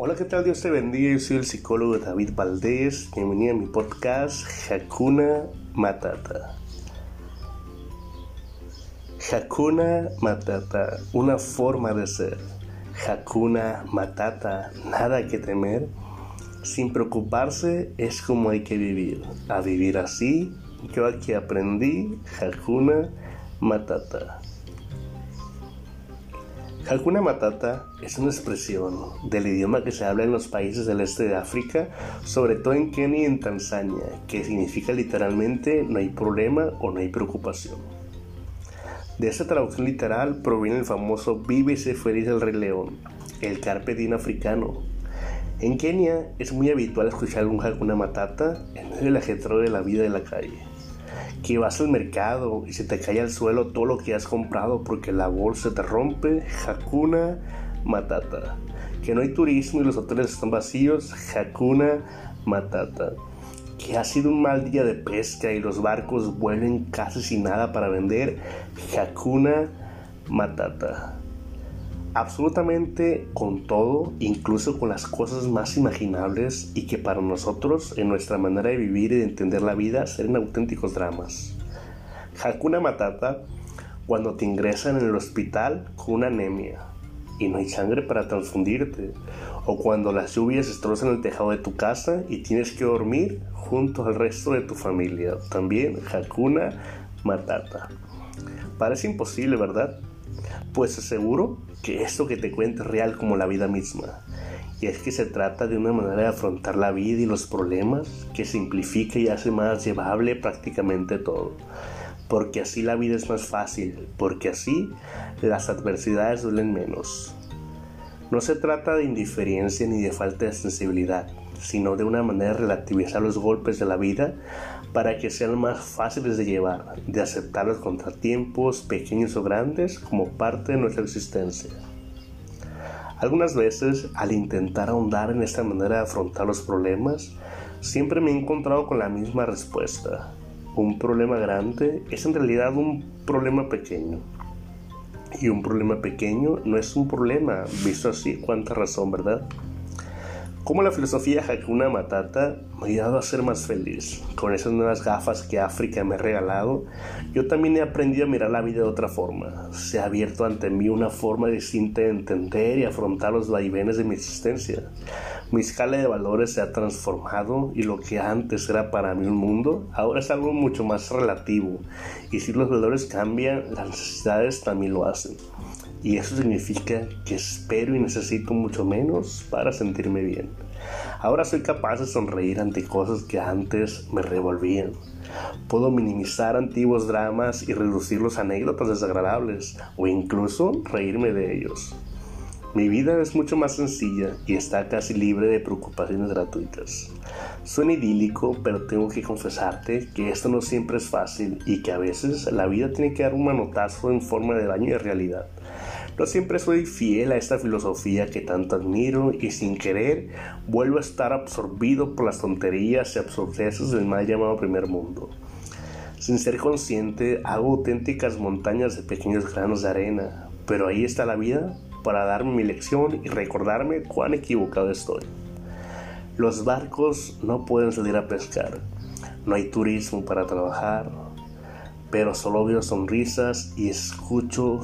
Hola, ¿qué tal? Dios te bendiga. Yo soy el psicólogo David Valdés. Bienvenido a mi podcast Hakuna Matata. Hakuna Matata, una forma de ser. Hakuna Matata, nada que temer. Sin preocuparse es como hay que vivir. A vivir así, yo aquí aprendí Hakuna Matata. Hakuna Matata es una expresión del idioma que se habla en los países del este de África, sobre todo en Kenia y en Tanzania, que significa literalmente no hay problema o no hay preocupación. De esta traducción literal proviene el famoso Vive y sé feliz del Rey León, el carpe diem africano. En Kenia es muy habitual escuchar un Hakuna Matata en medio del ajetreo de la vida de la calle que vas al mercado y se te cae al suelo todo lo que has comprado porque la bolsa te rompe, Hakuna Matata. Que no hay turismo y los hoteles están vacíos, Hakuna Matata. Que ha sido un mal día de pesca y los barcos vuelven casi sin nada para vender, Hakuna Matata absolutamente con todo, incluso con las cosas más imaginables y que para nosotros, en nuestra manera de vivir y de entender la vida, serán auténticos dramas. Hakuna Matata, cuando te ingresan en el hospital con una anemia y no hay sangre para transfundirte, o cuando las lluvias destrozan el tejado de tu casa y tienes que dormir junto al resto de tu familia. También Hakuna Matata. Parece imposible, ¿verdad? Pues aseguro que esto que te cuento es real como la vida misma. Y es que se trata de una manera de afrontar la vida y los problemas que simplifica y hace más llevable prácticamente todo. Porque así la vida es más fácil, porque así las adversidades duelen menos. No se trata de indiferencia ni de falta de sensibilidad, sino de una manera relativizar los golpes de la vida para que sean más fáciles de llevar, de aceptar los contratiempos, pequeños o grandes, como parte de nuestra existencia. Algunas veces, al intentar ahondar en esta manera de afrontar los problemas, siempre me he encontrado con la misma respuesta. Un problema grande es en realidad un problema pequeño. Y un problema pequeño no es un problema, visto así, cuánta razón, ¿verdad? Como la filosofía Hakuna Matata me ha ayudado a ser más feliz. Con esas nuevas gafas que África me ha regalado, yo también he aprendido a mirar la vida de otra forma. Se ha abierto ante mí una forma distinta de entender y afrontar los vaivenes de mi existencia. Mi escala de valores se ha transformado y lo que antes era para mí un mundo, ahora es algo mucho más relativo. Y si los valores cambian, las necesidades también lo hacen. Y eso significa que espero y necesito mucho menos para sentirme bien. Ahora soy capaz de sonreír ante cosas que antes me revolvían. Puedo minimizar antiguos dramas y reducir los anécdotas desagradables o incluso reírme de ellos. Mi vida es mucho más sencilla y está casi libre de preocupaciones gratuitas. Suena idílico, pero tengo que confesarte que esto no siempre es fácil y que a veces la vida tiene que dar un manotazo en forma de daño de realidad. No siempre soy fiel a esta filosofía que tanto admiro y sin querer vuelvo a estar absorbido por las tonterías y absurdeces del mal llamado primer mundo. Sin ser consciente, hago auténticas montañas de pequeños granos de arena, pero ahí está la vida para darme mi lección y recordarme cuán equivocado estoy. Los barcos no pueden salir a pescar, no hay turismo para trabajar, pero solo veo sonrisas y escucho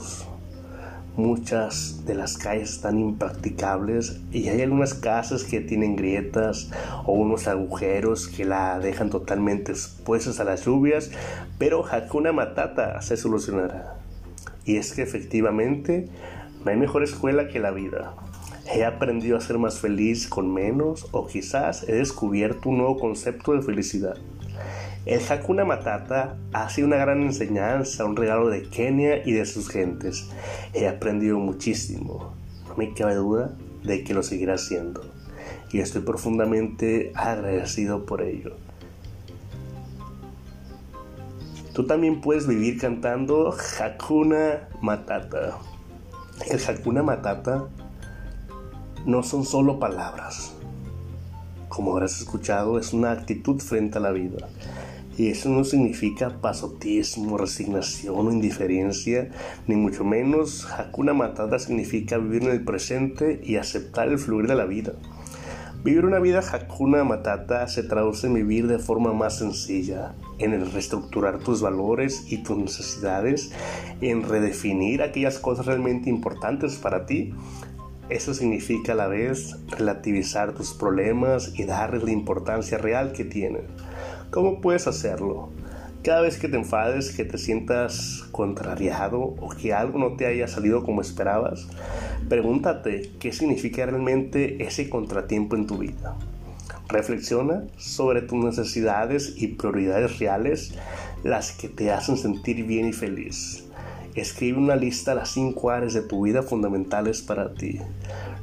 Muchas de las calles están impracticables y hay algunas casas que tienen grietas o unos agujeros que la dejan totalmente expuestas a las lluvias, pero Hakuna Matata se solucionará. Y es que efectivamente no hay mejor escuela que la vida. He aprendido a ser más feliz con menos o quizás he descubierto un nuevo concepto de felicidad. El Hakuna Matata ha sido una gran enseñanza, un regalo de Kenia y de sus gentes. He aprendido muchísimo, no me cabe duda de que lo seguirá haciendo y estoy profundamente agradecido por ello. Tú también puedes vivir cantando Hakuna Matata. El Hakuna Matata no son solo palabras. Como habrás escuchado, es una actitud frente a la vida Y eso no significa pasotismo, resignación o indiferencia, ni mucho menos Hakuna Matata significa vivir en el presente y aceptar el fluir de la vida. Vivir una vida Hakuna Matata se traduce en vivir de forma más sencilla, en reestructurar tus valores y tus necesidades, en redefinir aquellas cosas realmente importantes para ti. Eso significa a la vez relativizar tus problemas y darles la importancia real que tienen. ¿Cómo puedes hacerlo? Cada vez que te enfades, que te sientas contrariado o que algo no te haya salido como esperabas, pregúntate qué significa realmente ese contratiempo en tu vida. Reflexiona sobre tus necesidades y prioridades reales, las que te hacen sentir bien y feliz. Escribe una lista de las cinco áreas de tu vida fundamentales para ti.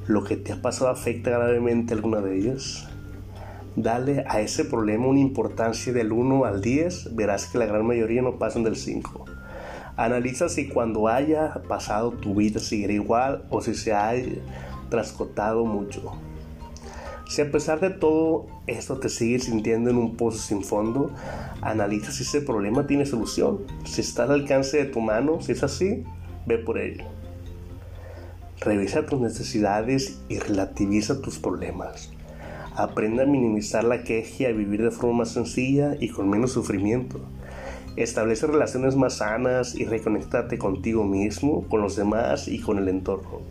¿Lo que te ha pasado afecta gravemente alguna de ellas? Dale a ese problema una importancia del 1 al 10, verás que la gran mayoría no pasan del 5. Analiza si cuando haya pasado tu vida seguirá igual o si se ha trascotado mucho. Si a pesar de todo esto te sigues sintiendo en un pozo sin fondo, analiza si ese problema tiene solución, si está al alcance de tu mano, si es así, ve por ello. Revisa tus necesidades y relativiza tus problemas. Aprende a minimizar la queja y a vivir de forma más sencilla y con menos sufrimiento. Establece relaciones más sanas y reconectate contigo mismo, con los demás y con el entorno.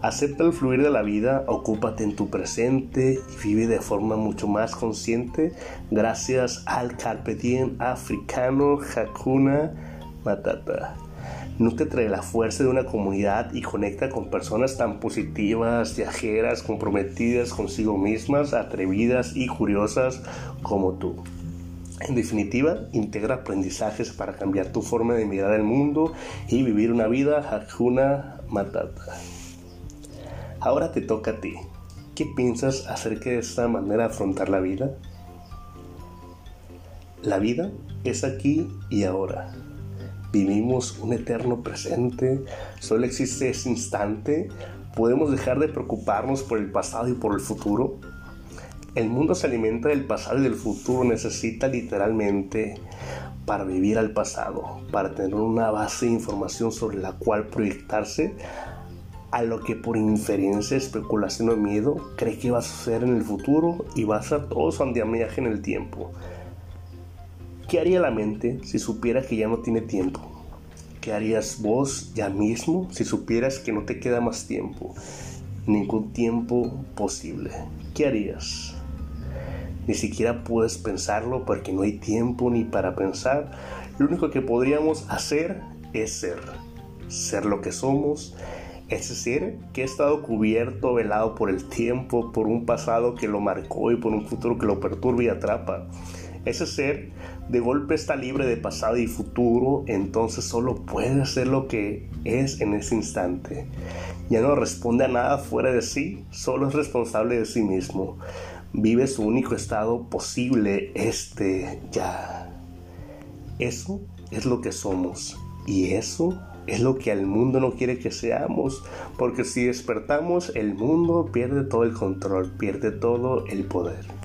Acepta el fluir de la vida, ocúpate en tu presente y vive de forma mucho más consciente gracias al Carpe africano Hakuna Matata trae la fuerza de una comunidad y conecta con personas tan positivas, viajeras, comprometidas consigo mismas, atrevidas y curiosas como tú. En definitiva, integra aprendizajes para cambiar tu forma de mirar el mundo y vivir una vida Hakuna Matata. Ahora te toca a ti. ¿Qué piensas acerca de esta manera de afrontar la vida? La vida es aquí y ahora. Vivimos un eterno presente, solo existe ese instante. ¿Podemos dejar de preocuparnos por el pasado y por el futuro? El mundo se alimenta del pasado y del futuro, necesita literalmente para vivir al pasado, para tener una base de información sobre la cual proyectarse a lo que por inferencia, especulación o miedo cree que va a suceder en el futuro y va a ser todo su andamiaje en el tiempo. ¿Qué haría la mente si supiera que ya no tiene tiempo? ¿Qué harías vos ya mismo si supieras que no te queda más tiempo? Ningún tiempo posible. ¿Qué harías? Ni siquiera puedes pensarlo porque no hay tiempo ni para pensar. Lo único que podríamos hacer es ser. Ser lo que somos. Es decir, que ha estado cubierto, velado por el tiempo, por un pasado que lo marcó y por un futuro que lo perturba y atrapa. Ese ser de golpe está libre de pasado y futuro, entonces solo puede ser lo que es en ese instante. Ya no responde a nada fuera de sí, solo es responsable de sí mismo. Vive su único estado posible, este ya. Eso es lo que somos y eso es lo que el mundo no quiere que seamos, porque si despertamos el mundo pierde todo el control, pierde todo el poder.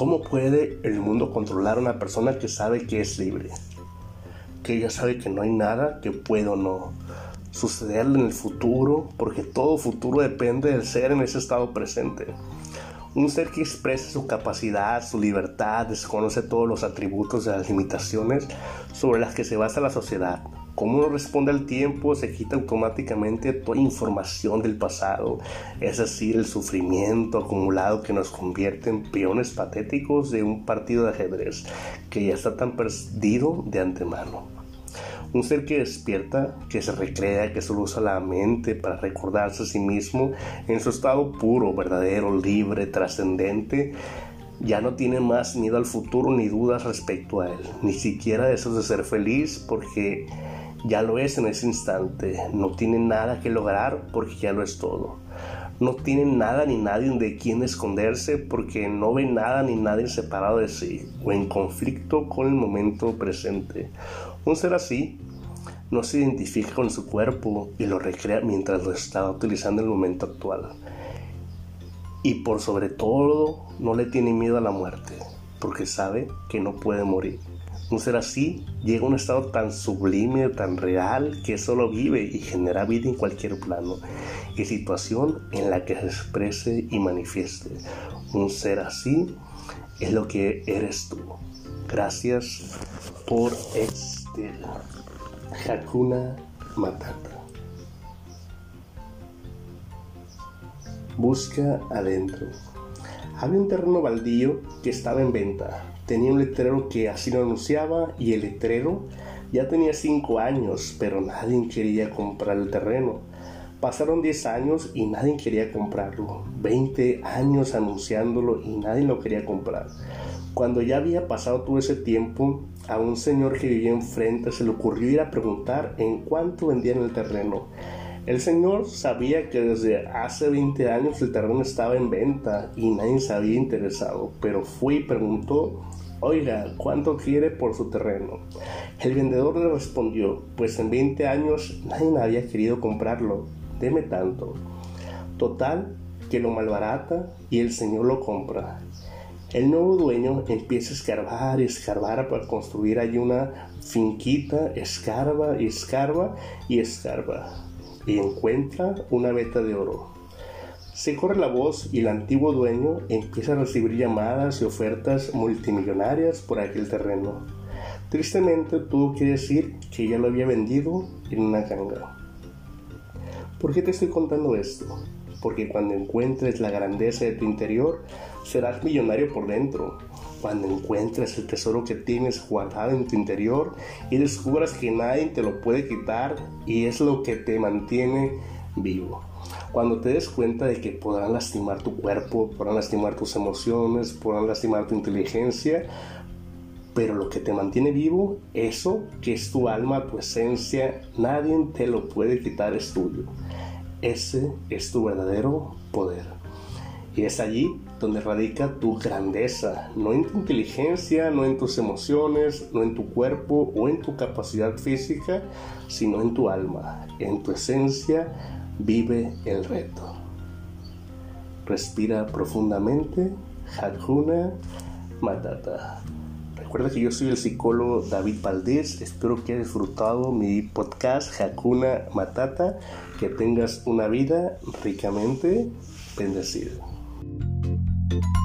¿Cómo puede el mundo controlar a una persona que sabe que es libre? Que ella sabe que no hay nada que pueda o no sucederle en el futuro, porque todo futuro depende del ser en ese estado presente. Un ser que expresa su capacidad, su libertad, desconoce todos los atributos de las limitaciones sobre las que se basa la sociedad, como uno responde al tiempo, se quita automáticamente toda información del pasado, es decir, el sufrimiento acumulado que nos convierte en peones patéticos de un partido de ajedrez que ya está tan perdido de antemano. Un ser que despierta, que se recrea, que solo usa la mente para recordarse a sí mismo en su estado puro, verdadero, libre, trascendente, ya no tiene más miedo al futuro ni dudas respecto a él, ni siquiera deseos de ser feliz porque ya lo es en ese instante. No tiene nada que lograr porque ya lo es todo. No tiene nada ni nadie de quien esconderse porque no ve nada ni nadie separado de sí o en conflicto con el momento presente. Un ser así no se identifica con su cuerpo y lo recrea mientras lo está utilizando en el momento actual. Y por sobre todo no le tiene miedo a la muerte. porque sabe que no puede morir. Un ser así llega a un estado tan sublime, tan real, que solo vive y genera vida en cualquier plano y situación en la que se exprese y manifieste. Un ser así es lo que eres tú. Gracias por este Hakuna Matata. Busca adentro. Había un terreno baldío que estaba en venta tenía un letrero que así lo anunciaba y el letrero ya tenía 5 años, pero nadie quería comprar el terreno. Pasaron 10 años y nadie quería comprarlo. 20 años anunciándolo y nadie lo quería comprar. Cuando ya había pasado todo ese tiempo, a un señor que vivía enfrente se le ocurrió ir a preguntar en cuánto vendían el terreno. El señor sabía que desde hace 20 años el terreno estaba en venta y nadie se había interesado, pero fue y preguntó Oiga, ¿cuánto quiere por su terreno? El vendedor le respondió, pues en 20 años nadie había querido comprarlo. Deme tanto. Total, que lo malbarata y el señor lo compra. El nuevo dueño empieza a escarbar y escarbar para construir allí una finquita, escarba y escarba y escarba. Y encuentra una veta de oro. Se corre la voz y el antiguo dueño empieza a recibir llamadas y ofertas multimillonarias por aquel terreno. Tristemente tuvo que decir que ya lo había vendido en una ganga. ¿Por qué te estoy contando esto? Porque cuando encuentres la grandeza de tu interior, serás millonario por dentro. Cuando encuentres el tesoro que tienes guardado en tu interior y descubras que nadie te lo puede quitar y es lo que te mantiene vivo. Cuando te des cuenta de que podrán lastimar tu cuerpo, podrán lastimar tus emociones, podrán lastimar tu inteligencia, pero lo que te mantiene vivo, eso que es tu alma, tu esencia, nadie te lo puede quitar, es tuyo. Ese es tu verdadero poder. Y es allí donde radica tu grandeza, no en tu inteligencia, no en tus emociones, no en tu cuerpo o en tu capacidad física, sino en tu alma, en tu esencia, Vive el reto. Respira profundamente. Hadjuna Matata. Recuerda que yo soy el psicólogo David Valdés. Espero que hayas disfrutado mi podcast Hakuna Matata. Que tengas una vida ricamente bendecida. Thank you.